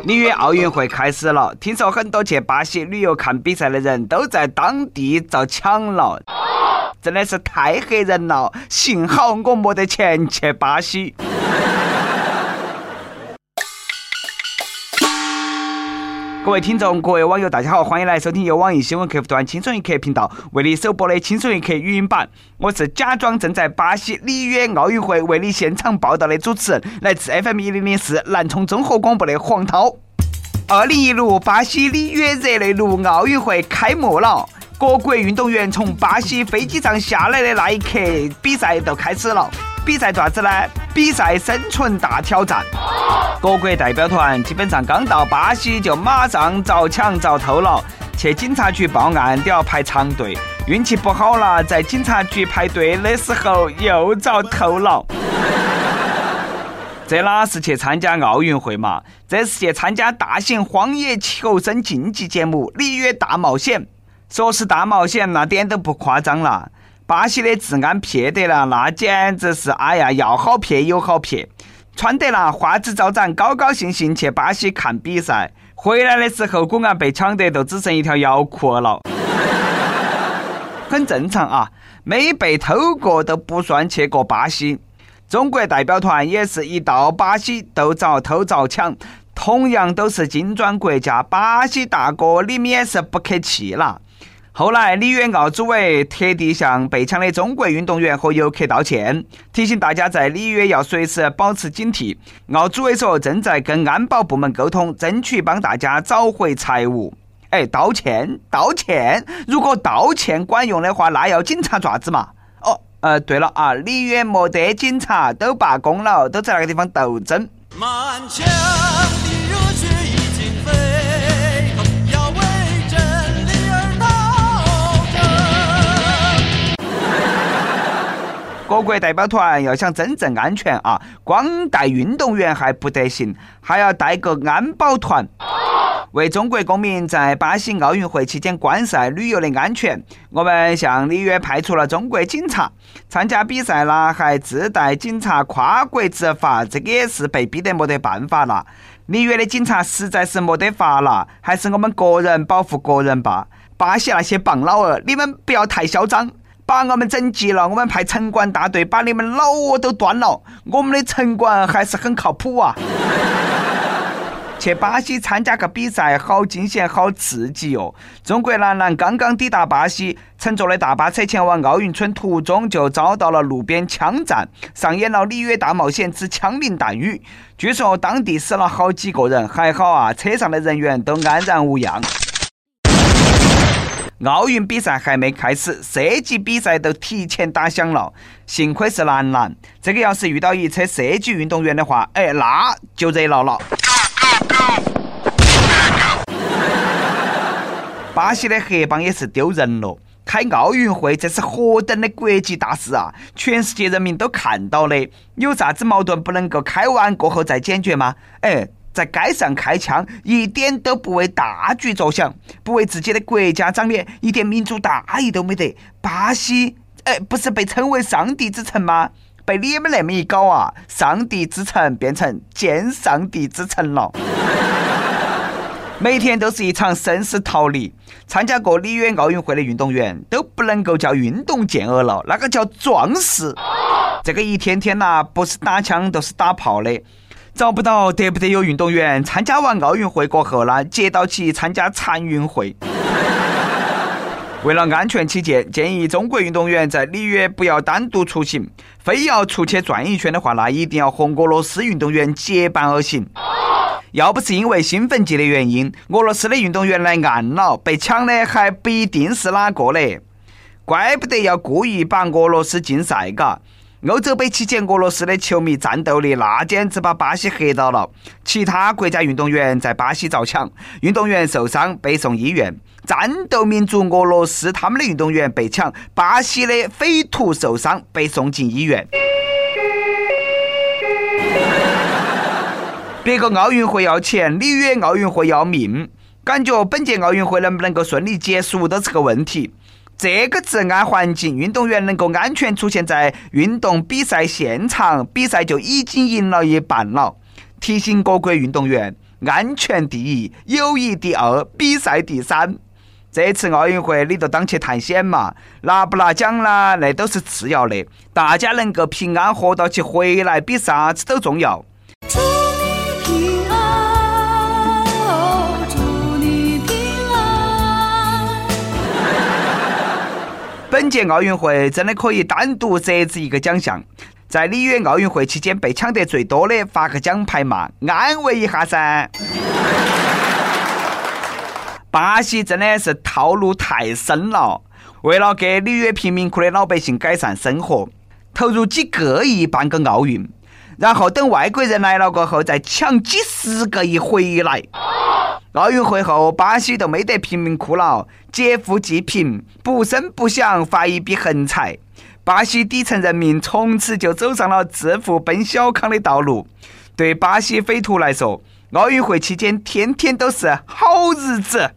里约奥运会开始了，听说很多去巴西旅游看比赛的人都在当地遭抢了，真的是太吓人了。幸好我没得钱去巴西。各位听众，各位网友，大家好，欢迎来收听由网易新闻客户端“轻松一刻”频道为你首播的“轻松一刻”语音版。我是假装正在巴西里约奥运会为你现场报道的主持人，来自 FM 一零零四南充综合广播的黄涛。二零一六巴西里约热内卢奥运会开幕了，各国运动员从巴西飞机上下来的那一刻，比赛就开始了。比赛爪子呢？比赛生存大挑战。各国代表团基本上刚到巴西就马上遭抢遭偷了，去警察局报案都要排长队。运气不好了，在警察局排队的时候又遭偷了。这哪是去参加奥运会嘛？这是去参加大型荒野求生竞技节目《里约大冒险》。说是大冒险，那点都不夸张了。巴西的治安撇得了，那简直是哎呀，要好撇有好撇。穿得那花枝招展，高高兴兴去巴西看比赛，回来的时候果然被抢得都只剩一条腰裤了。很正常啊，没被偷过都不算去过巴西。中国代表团也是一到巴西都遭偷遭抢，同样都是金砖国家，巴西大哥你们也是不客气了。后来，里约奥组委特地向被抢的中国运动员和游客道歉，提醒大家在里约要随时保持警惕。奥组委说正在跟安保部门沟通，争取帮大家找回财物。哎，道歉，道歉！如果道歉管用的话，那要警察爪子嘛？哦，呃，对了啊，里约没得警察，都罢工了，都在那个地方斗争。满腔各国代表团要想真正安全啊，光带运动员还不得行，还要带个安保团，为中国公民在巴西奥运会期间观赛旅游的安全，我们向里约派出了中国警察。参加比赛啦，还自带警察跨国执法，这个也是被逼得没得办法了。里约的警察实在是没得法了，还是我们个人保护个人吧。巴西那些棒老二，你们不要太嚣张。把我们整急了，我们派城管大队把你们老窝都端了。我们的城管还是很靠谱啊！去巴西参加个比赛，好惊险，好刺激哟！中国男篮刚刚抵达巴西，乘坐的大巴车前往奥运村，途中就遭到了路边枪战，上演了里约大冒险之枪林弹雨。据说当地死了好几个人，还好啊，车上的人员都安然无恙。奥运比赛还没开始，射击比赛都提前打响了。幸亏是男篮，这个要是遇到一车射击运动员的话，哎，那就热闹了。巴西的黑帮也是丢人了，开奥运会这是何等的国际大事啊！全世界人民都看到的，有啥子矛盾不能够开完过后再解决吗？哎。在街上开枪，一点都不为大局着想，不为自己的国家长脸，一点民族大义都没得。巴西，哎，不是被称为上帝之城吗？被你们那么一搞啊，上帝之城变成见上帝之城了。每天都是一场生死逃离。参加过里约奥运会的运动员都不能够叫运动健儿了，那个叫壮士。这个一天天呐，不是打枪就是打炮的。找不到得不得有运动员参加完奥运会过后呢，接到起参加残运会。为了安全起见，建议中国运动员在里约不要单独出行，非要出去转一圈的话，那一定要和俄罗斯运动员结伴而行。要不是因为兴奋剂的原因，俄罗斯的运动员来暗了，被抢的还不一定是哪个嘞。怪不得要故意把俄罗斯禁赛，嘎。欧洲杯期间，俄罗斯的球迷战斗力那简直把巴西吓到了。其他国家运动员在巴西遭抢，运动员受伤被送医院。战斗民族俄罗斯他们的运动员被抢，巴西的匪徒受伤被送进医院。别个奥运会要钱，里约奥运会要命，感觉本届奥运会能不能够顺利结束都是个问题。这个治安环境，运动员能够安全出现在运动比赛现场，比赛就已经赢了一半了。提醒各国运动员，安全第一，友谊第二，比赛第三。这次奥运会你都当去探险嘛，拿不拿奖啦，那都是次要的，大家能够平安活到起回来，比啥子都重要。本届奥运会真的可以单独设置一个奖项，在里约奥运会期间被抢得最多的发个奖牌嘛，安慰一下噻。巴西真的是套路太深了，为了给里约贫民窟的老百姓改善生活，投入几个亿办个奥运，然后等外国人来了过后再抢几十个亿回来。奥运会后，巴西都没得贫民窟了，劫富济贫，不声不响发一笔横财，巴西底层人民从此就走上了致富奔小康的道路。对巴西匪徒来说，奥运会期间天天都是好日子。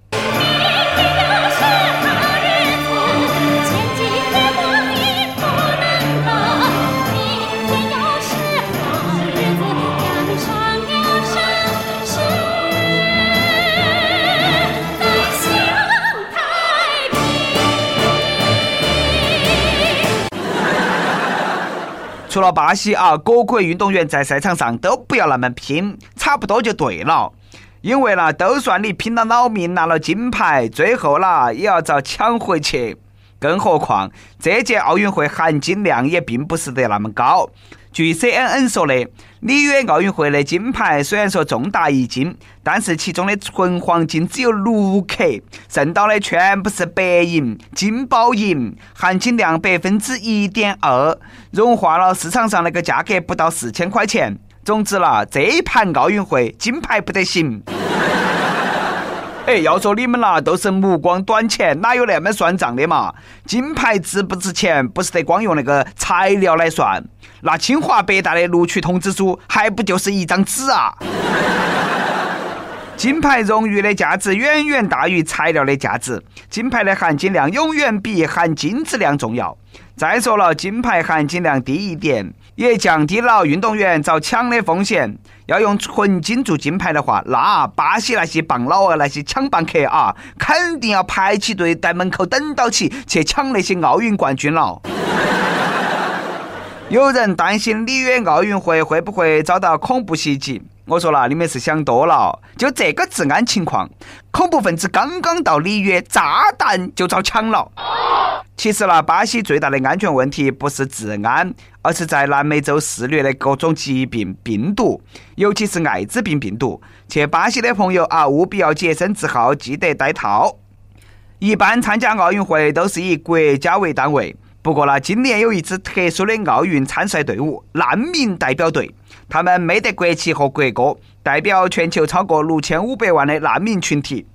除了巴西啊，各国运动员在赛场上都不要那么拼，差不多就对了。因为呢，都算你拼了老命拿了金牌，最后啦也要遭抢回去。更何况这届奥运会含金量也并不是得那么高。据 CNN 说的，里约奥运会的金牌虽然说重达一斤，但是其中的纯黄金只有六克，剩到的全部是白银、金包银，含金量百分之一点二，融化了市场上那个价格不到四千块钱。总之啦，这一盘奥运会金牌不得行。哎，要说你们啦，都是目光短浅，哪有那么算账的嘛？金牌值不值钱，不是得光用那个材料来算，那清华北大的录取通知书还不就是一张纸啊？金牌荣誉的价值远远大于材料的价值，金牌的含金量永远比含金质量重要。再说了，金牌含金量低一点，也降低了运动员遭抢的风险。要用纯金做金牌的话，那巴西那些棒老二、那些抢棒客啊，肯定要排起队在门口等到起去抢那些奥运冠军了。有人担心里约奥运会会不会遭到恐怖袭击？我说了，你们是想多了。就这个治安情况，恐怖分子刚刚到里约，炸弹就遭抢了。其实呢，巴西最大的安全问题不是治安，而是在南美洲肆虐的各种疾病病毒，尤其是艾滋病病毒。去巴西的朋友啊，务必要洁身自好，记得戴套。一般参加奥运会都是以国家为单位，不过呢，今年有一支特殊的奥运参赛队伍——难民代表队，他们没得国旗和国歌，代表全球超过六千五百万的难民群体。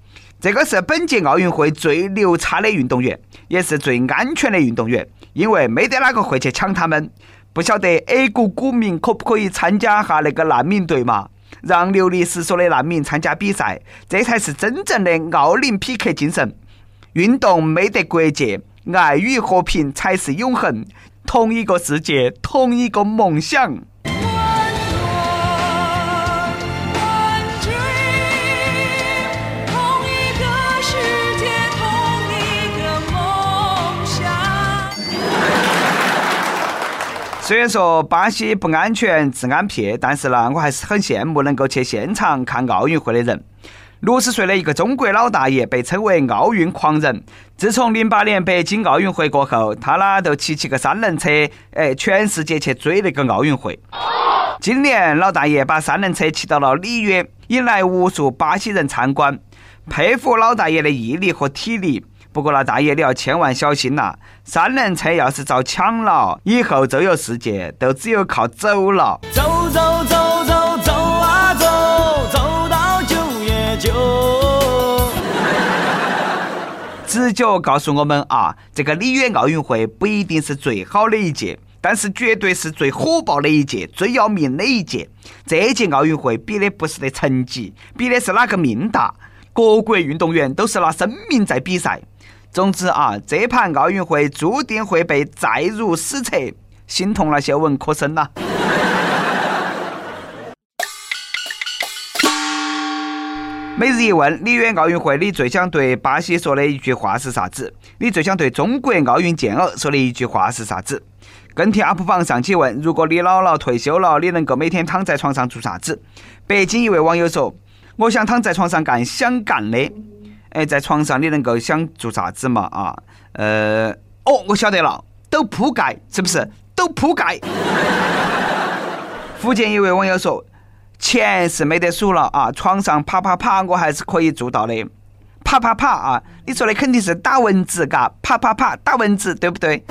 这个是本届奥运会最牛叉的运动员，也是最安全的运动员，因为没得哪个会去抢他们。不晓得 A 股股民可不可以参加下那个难民队嘛？让流离失所的难民参加比赛，这才是真正的奥林匹克精神。运动没得国界，爱与和平才是永恒。同一个世界，同一个梦想。虽然说巴西不安全、治安撇，但是呢，我还是很羡慕能够去现场看奥运会的人。六十岁的一个中国老大爷被称为奥运狂人。自从零八年北京奥运会过后，他呢就骑起个三轮车，哎，全世界去追那个奥运会。今年老大爷把三轮车骑到了里约，引来无数巴西人参观，佩服老大爷的毅力和体力。不过，那大爷你要千万小心呐！三轮车要是遭抢了，以后周游世界都只有靠走了。走走走走走啊走，走到九月九。直觉告诉我们啊，这个里约奥运会不一定是最好的一届，但是绝对是最火爆的一届，最要命的一届。这届奥运会比的不是的成绩，比的是哪个命大。各国运动员都是拿生命在比赛。总之啊，这盘奥运会注定会被载入史册，心痛那些文科生呐。每日一问：里约奥运会，你最想对巴西说的一句话是啥子？你最想对中国奥运健儿说的一句话是啥子？跟帖 UP 榜上期问：如果你姥姥退休了，你能够每天躺在床上做啥子？北京一位网友说：我想躺在床上干想干的。哎，在床上你能够想做啥子嘛？啊，呃，哦，我晓得了，抖铺盖，是不是？抖铺盖。福建一位网友说：“钱是没得数了啊，床上啪啪啪，我还是可以做到的。啪啪啪啊，你说的肯定是打蚊子，嘎，啪啪啪打蚊子，对不对？”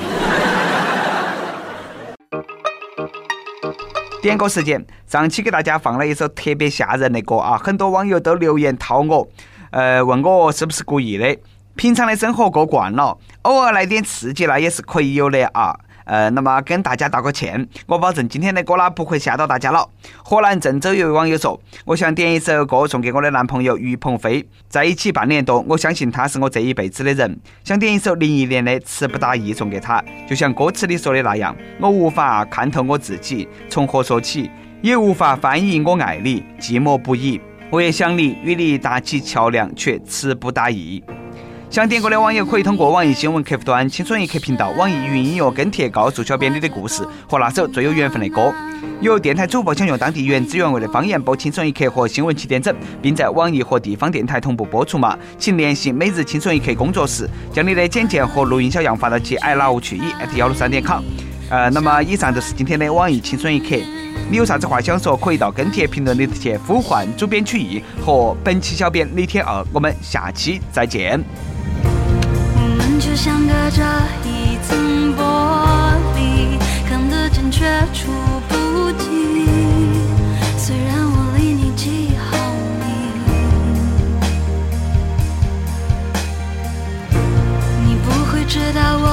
点歌时间，上期给大家放了一首特别吓人的歌啊，很多网友都留言套我。呃，问我是不是故意的？平常的生活过惯了，偶尔来点刺激，那也是可以有的啊。呃，那么跟大家道个歉，我保证今天的歌呢不会吓到大家了。河南郑州有位网友说，我想点一首歌送给我的男朋友于鹏飞，在一起半年多，我相信他是我这一辈子的人。想点一首林忆莲的《词不达意》送给他，就像歌词里说的那样，我无法看透我自己，从何说起，也无法翻译我爱你，寂寞不已。我也想你，与你搭起桥梁，却词不达意。想点歌的网友可以通过网易新闻客户端“轻松一刻”频道、网易云音乐跟帖，告诉小编你的故事和那首最有缘分的歌。有电台主播想用当地原汁原味的方言播《轻松一刻》和新闻七点整，并在网易和地方电台同步播出吗？请联系每日轻松一刻工作室，将你的简介和录音小样发到其 i love 曲艺 at 幺六三点 com。呃，那么以上就是今天的网易轻松一刻。你有啥子话想说，可以到跟帖评论里头去呼唤主编曲艺和本期小编李天二。我们下期再见。我们就像隔着一层玻璃，看得见却触不及。虽然我离你几毫米，你不会知道我